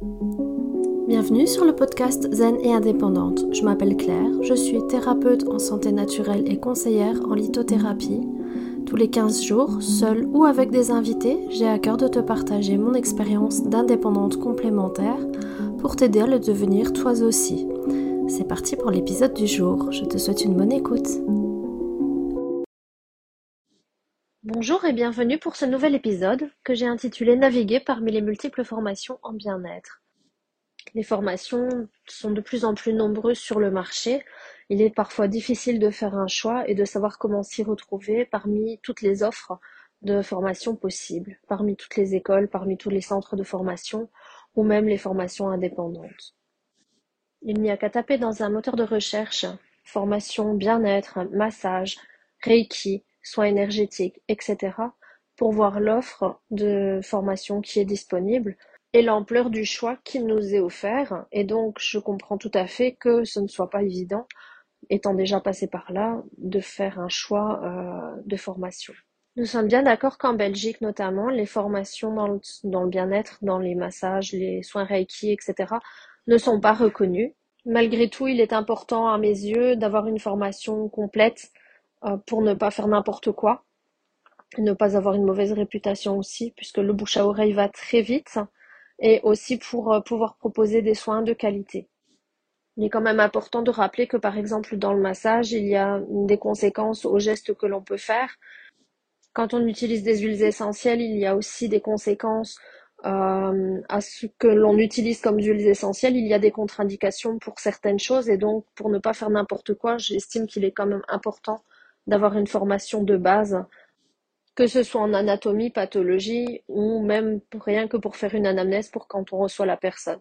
Bienvenue sur le podcast Zen et indépendante. Je m'appelle Claire, je suis thérapeute en santé naturelle et conseillère en lithothérapie. Tous les 15 jours, seule ou avec des invités, j'ai à cœur de te partager mon expérience d'indépendante complémentaire pour t'aider à le devenir toi aussi. C'est parti pour l'épisode du jour. Je te souhaite une bonne écoute. Bonjour et bienvenue pour ce nouvel épisode que j'ai intitulé Naviguer parmi les multiples formations en bien-être. Les formations sont de plus en plus nombreuses sur le marché. Il est parfois difficile de faire un choix et de savoir comment s'y retrouver parmi toutes les offres de formation possibles, parmi toutes les écoles, parmi tous les centres de formation ou même les formations indépendantes. Il n'y a qu'à taper dans un moteur de recherche formation bien-être, massage, reiki, soins énergétiques, etc., pour voir l'offre de formation qui est disponible et l'ampleur du choix qui nous est offert. Et donc, je comprends tout à fait que ce ne soit pas évident, étant déjà passé par là, de faire un choix euh, de formation. Nous sommes bien d'accord qu'en Belgique, notamment, les formations dans le, dans le bien-être, dans les massages, les soins Reiki, etc., ne sont pas reconnues. Malgré tout, il est important à mes yeux d'avoir une formation complète pour ne pas faire n'importe quoi, ne pas avoir une mauvaise réputation aussi, puisque le bouche à oreille va très vite, et aussi pour euh, pouvoir proposer des soins de qualité. Il est quand même important de rappeler que par exemple dans le massage, il y a des conséquences aux gestes que l'on peut faire. Quand on utilise des huiles essentielles, il y a aussi des conséquences euh, à ce que l'on utilise comme huiles essentielles. Il y a des contre-indications pour certaines choses et donc pour ne pas faire n'importe quoi, j'estime qu'il est quand même important d'avoir une formation de base, que ce soit en anatomie, pathologie, ou même rien que pour faire une anamnèse pour quand on reçoit la personne.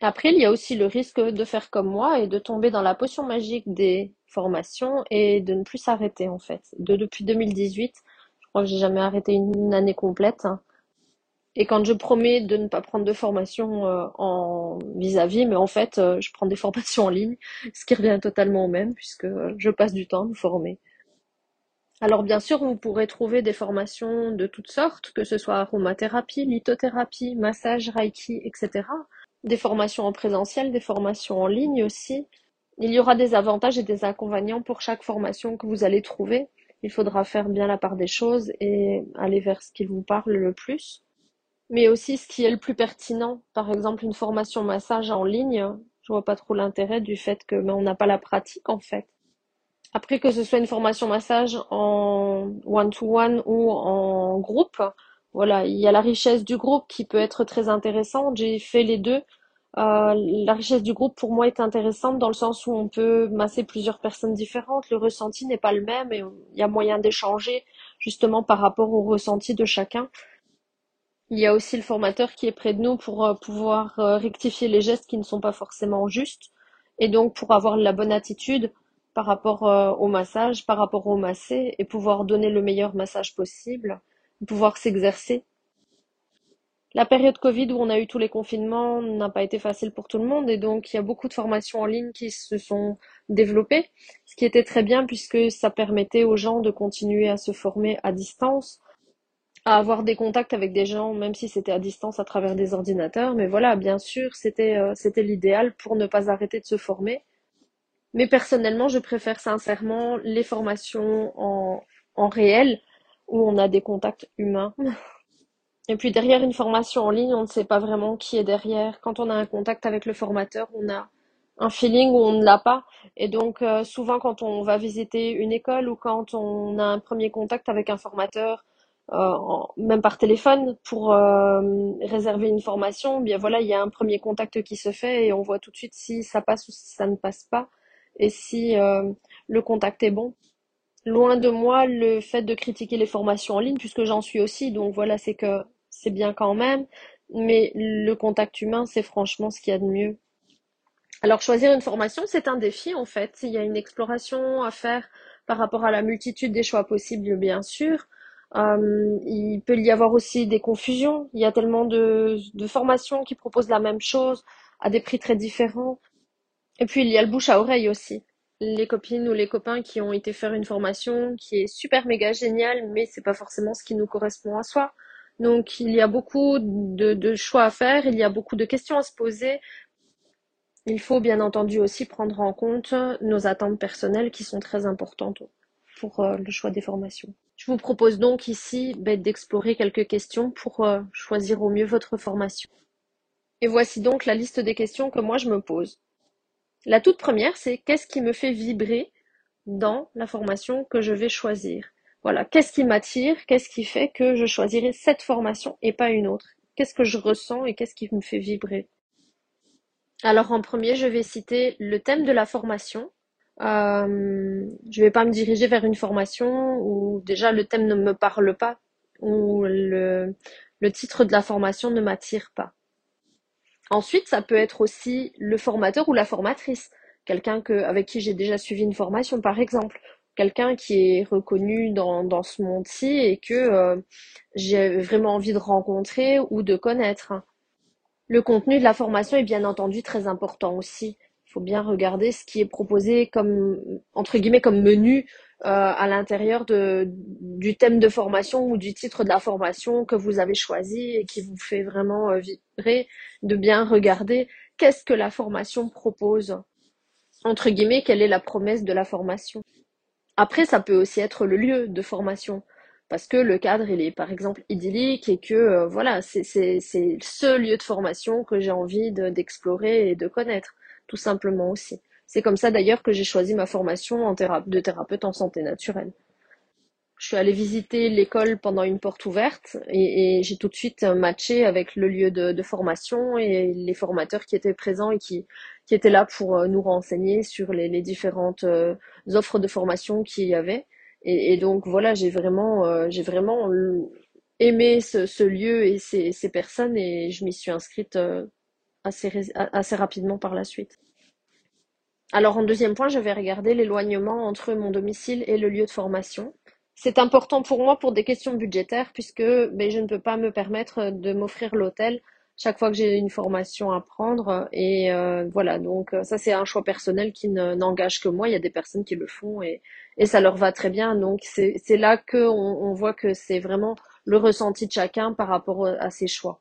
Après, il y a aussi le risque de faire comme moi et de tomber dans la potion magique des formations et de ne plus s'arrêter en fait. De, depuis 2018, je crois que j'ai jamais arrêté une année complète. Et quand je promets de ne pas prendre de formation euh, en vis-à-vis, mais en fait, euh, je prends des formations en ligne, ce qui revient totalement au même puisque euh, je passe du temps à me former. Alors bien sûr, vous pourrez trouver des formations de toutes sortes, que ce soit aromathérapie, lithothérapie, massage, reiki, etc. Des formations en présentiel, des formations en ligne aussi. Il y aura des avantages et des inconvénients pour chaque formation que vous allez trouver. Il faudra faire bien la part des choses et aller vers ce qui vous parle le plus. Mais aussi ce qui est le plus pertinent. Par exemple, une formation massage en ligne, je vois pas trop l'intérêt du fait que ben, on n'a pas la pratique en fait. Après, que ce soit une formation massage en one-to-one ou en groupe, voilà, il y a la richesse du groupe qui peut être très intéressante. J'ai fait les deux. Euh, la richesse du groupe pour moi est intéressante dans le sens où on peut masser plusieurs personnes différentes. Le ressenti n'est pas le même et il y a moyen d'échanger justement par rapport au ressenti de chacun. Il y a aussi le formateur qui est près de nous pour euh, pouvoir euh, rectifier les gestes qui ne sont pas forcément justes et donc pour avoir la bonne attitude par rapport euh, au massage, par rapport au massé, et pouvoir donner le meilleur massage possible, pouvoir s'exercer. La période Covid où on a eu tous les confinements n'a pas été facile pour tout le monde et donc il y a beaucoup de formations en ligne qui se sont développées, ce qui était très bien puisque ça permettait aux gens de continuer à se former à distance, à avoir des contacts avec des gens, même si c'était à distance à travers des ordinateurs. Mais voilà, bien sûr, c'était euh, c'était l'idéal pour ne pas arrêter de se former mais personnellement, je préfère sincèrement les formations en, en réel où on a des contacts humains. Et puis derrière une formation en ligne, on ne sait pas vraiment qui est derrière. Quand on a un contact avec le formateur, on a un feeling où on ne l'a pas. Et donc euh, souvent quand on va visiter une école ou quand on a un premier contact avec un formateur, euh, même par téléphone pour euh, réserver une formation, bien voilà, il y a un premier contact qui se fait et on voit tout de suite si ça passe ou si ça ne passe pas et si euh, le contact est bon. Loin de moi le fait de critiquer les formations en ligne, puisque j'en suis aussi, donc voilà, c'est que c'est bien quand même, mais le contact humain, c'est franchement ce qu'il y a de mieux. Alors choisir une formation, c'est un défi en fait. Il y a une exploration à faire par rapport à la multitude des choix possibles, bien sûr. Euh, il peut y avoir aussi des confusions. Il y a tellement de, de formations qui proposent la même chose à des prix très différents. Et puis il y a le bouche à oreille aussi. Les copines ou les copains qui ont été faire une formation qui est super méga géniale, mais c'est pas forcément ce qui nous correspond à soi. Donc il y a beaucoup de, choix à faire, il y a beaucoup de questions à se poser. Il faut bien entendu aussi prendre en compte nos attentes personnelles qui sont très importantes pour euh, le choix des formations. Je vous propose donc ici ben, d'explorer quelques questions pour euh, choisir au mieux votre formation. Et voici donc la liste des questions que moi je me pose. La toute première, c'est qu'est-ce qui me fait vibrer dans la formation que je vais choisir Voilà, qu'est-ce qui m'attire Qu'est-ce qui fait que je choisirai cette formation et pas une autre? Qu'est-ce que je ressens et qu'est-ce qui me fait vibrer? Alors en premier, je vais citer le thème de la formation. Euh, je ne vais pas me diriger vers une formation où déjà le thème ne me parle pas, le, le titre de la formation ne m'attire pas. Ensuite, ça peut être aussi le formateur ou la formatrice, quelqu'un que, avec qui j'ai déjà suivi une formation par exemple, quelqu'un qui est reconnu dans, dans ce monde-ci et que euh, j'ai vraiment envie de rencontrer ou de connaître. Le contenu de la formation est bien entendu très important aussi. Il faut bien regarder ce qui est proposé comme, entre guillemets, comme menu à l'intérieur de, du thème de formation ou du titre de la formation que vous avez choisi et qui vous fait vraiment euh, vibrer, de bien regarder qu'est-ce que la formation propose. Entre guillemets, quelle est la promesse de la formation. Après, ça peut aussi être le lieu de formation parce que le cadre il est par exemple idyllique et que euh, voilà c'est ce lieu de formation que j'ai envie d'explorer et de connaître tout simplement aussi c'est comme ça d'ailleurs que j'ai choisi ma formation en de thérapeute en santé naturelle je suis allée visiter l'école pendant une porte ouverte et, j'ai tout de suite matché avec le lieu de, formation et les formateurs qui étaient présents et qui, étaient là pour euh, nous renseigner sur les, différentes euh, offres de formation qu'il y avait. Et, donc voilà, j'ai vraiment, euh, vraiment aimé ce, lieu et ces, personnes et je m'y suis inscrite assez rapidement par la suite. Alors en deuxième point, je vais regarder l'éloignement entre mon domicile et le lieu de formation. C'est important pour moi pour des questions budgétaires puisque ben, je ne peux pas me permettre de m'offrir l'hôtel chaque fois que j'ai une formation à prendre. Et euh, voilà, donc ça c'est un choix personnel qui n'engage que moi. Il y a des personnes qui le font et, et ça leur va très bien. Donc c'est là qu'on on voit que c'est vraiment le ressenti de chacun par rapport à ses choix.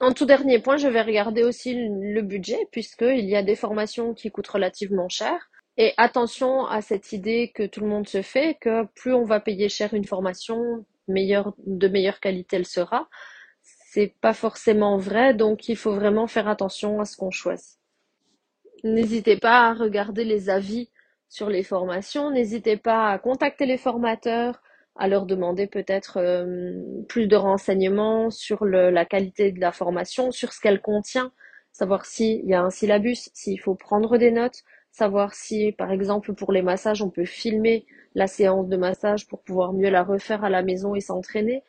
En tout dernier point, je vais regarder aussi le budget, puisqu'il y a des formations qui coûtent relativement cher. Et attention à cette idée que tout le monde se fait, que plus on va payer cher une formation, meilleure, de meilleure qualité elle sera c'est pas forcément vrai, donc il faut vraiment faire attention à ce qu'on choisit. N'hésitez pas à regarder les avis sur les formations, n'hésitez pas à contacter les formateurs, à leur demander peut-être euh, plus de renseignements sur la qualité de la formation, sur ce qu'elle contient, savoir s'il y a un syllabus, s'il faut prendre des notes, savoir si, par exemple, pour les massages, on peut filmer la séance de massage pour pouvoir mieux la refaire à la maison et s'entraîner.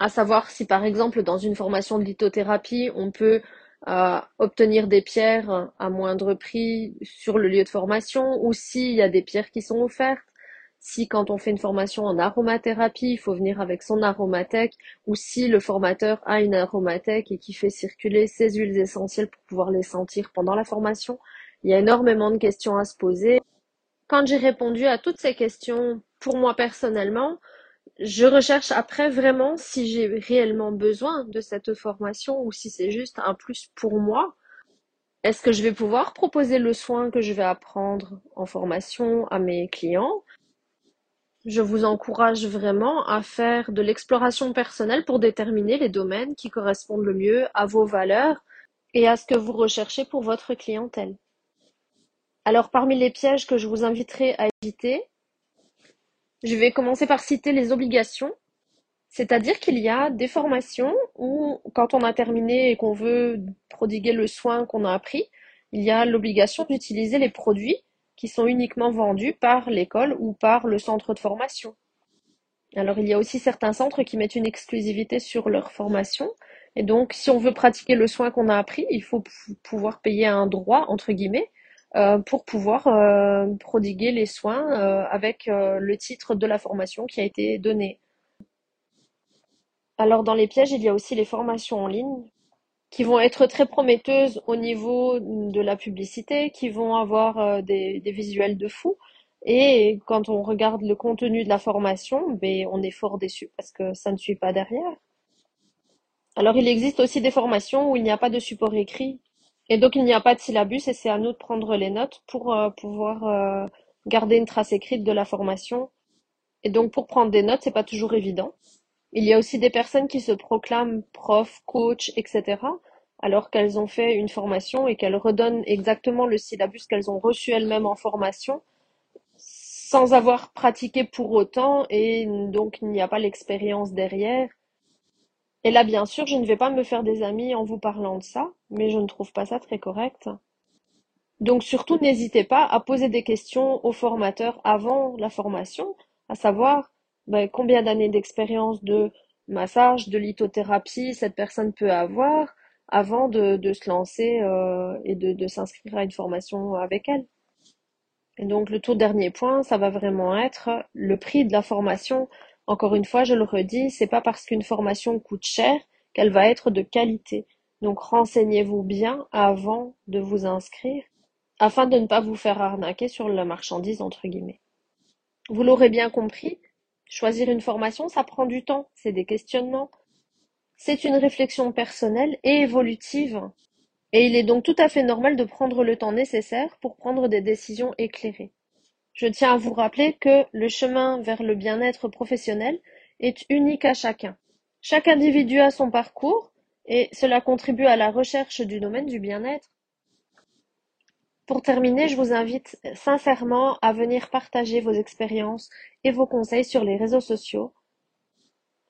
À savoir si par exemple dans une formation de lithothérapie, on peut euh, obtenir des pierres à moindre prix sur le lieu de formation ou s'il y a des pierres qui sont offertes. Si quand on fait une formation en aromathérapie, il faut venir avec son aromathèque ou si le formateur a une aromathèque et qui fait circuler ses huiles essentielles pour pouvoir les sentir pendant la formation. Il y a énormément de questions à se poser. Quand j'ai répondu à toutes ces questions, pour moi personnellement, je recherche après vraiment si j'ai réellement besoin de cette formation ou si c'est juste un plus pour moi. Est-ce que je vais pouvoir proposer le soin que je vais apprendre en formation à mes clients? Je vous encourage vraiment à faire de l'exploration personnelle pour déterminer les domaines qui correspondent le mieux à vos valeurs et à ce que vous recherchez pour votre clientèle. Alors parmi les pièges que je vous inviterai à éviter, je vais commencer par citer les obligations. C'est-à-dire qu'il y a des formations où, quand on a terminé et qu'on veut prodiguer le soin qu'on a appris, il y a l'obligation d'utiliser les produits qui sont uniquement vendus par l'école ou par le centre de formation. Alors il y a aussi certains centres qui mettent une exclusivité sur leur formation. Et donc, si on veut pratiquer le soin qu'on a appris, il faut pouvoir payer un droit, entre guillemets, euh, pour pouvoir euh, prodiguer les soins euh, avec le titre de la formation qui a été donné. Alors dans les pièges, il y a aussi les formations en ligne qui vont être très prometteuses au niveau de la publicité, qui vont avoir des, des, visuels de fou Et quand on regarde le contenu de la formation, ben, on est fort déçu parce que ça ne suit pas derrière. Alors il existe aussi des formations où il n'y a pas de support écrit et donc il n'y a pas de syllabus et c'est à nous de prendre les notes pour euh, pouvoir euh, garder une trace écrite de la formation. Et donc pour prendre des notes, c'est pas toujours évident. Il y a aussi des personnes qui se proclament profs, coach, etc. alors qu'elles ont fait une formation et qu'elles redonnent exactement le syllabus qu'elles ont reçu elles-mêmes en formation sans avoir pratiqué pour autant et donc il n'y a pas l'expérience derrière. Et là, bien sûr, je ne vais pas me faire des amis en vous parlant de ça, mais je ne trouve pas ça très correct. Donc surtout, n'hésitez pas à poser des questions aux formateurs avant la formation, à savoir ben, combien d'années d'expérience de massage, de lithothérapie cette personne peut avoir avant de, se lancer euh, et de, de s'inscrire à une formation avec elle. Et donc le tout dernier point, ça va vraiment être le prix de la formation. Encore une fois, je le redis, c'est pas parce qu'une formation coûte cher qu'elle va être de qualité. Donc renseignez-vous bien avant de vous inscrire afin de ne pas vous faire arnaquer sur la marchandise entre guillemets. Vous l'aurez bien compris, choisir une formation, ça prend du temps, c'est des questionnements. C'est une réflexion personnelle et évolutive et il est donc tout à fait normal de prendre le temps nécessaire pour prendre des décisions éclairées. Je tiens à vous rappeler que le chemin vers le bien-être professionnel est unique à chacun. Chaque individu a son parcours et cela contribue à la recherche du domaine du bien-être. Pour terminer, je vous invite sincèrement à venir partager vos expériences et vos conseils sur les réseaux sociaux.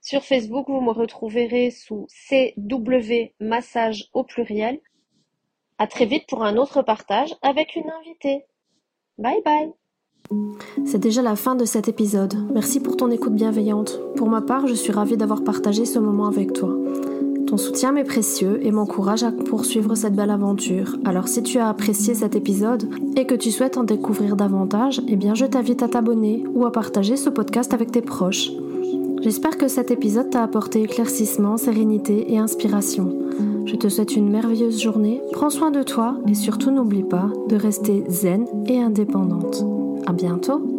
Sur Facebook, vous me retrouverez sous CW Massage au pluriel. À très vite pour un autre partage avec une invitée. Bye bye c'est déjà la fin de cet épisode. Merci pour ton écoute bienveillante. Pour ma part, je suis ravie d'avoir partagé ce moment avec toi. Ton soutien m'est précieux et m'encourage à poursuivre cette belle aventure. Alors si tu as apprécié cet épisode et que tu souhaites en découvrir davantage, eh bien je t'invite à t'abonner ou à partager ce podcast avec tes proches. J'espère que cet épisode t'a apporté éclaircissement, sérénité et inspiration. Je te souhaite une merveilleuse journée, prends soin de toi et surtout n'oublie pas de rester zen et indépendante. À bientôt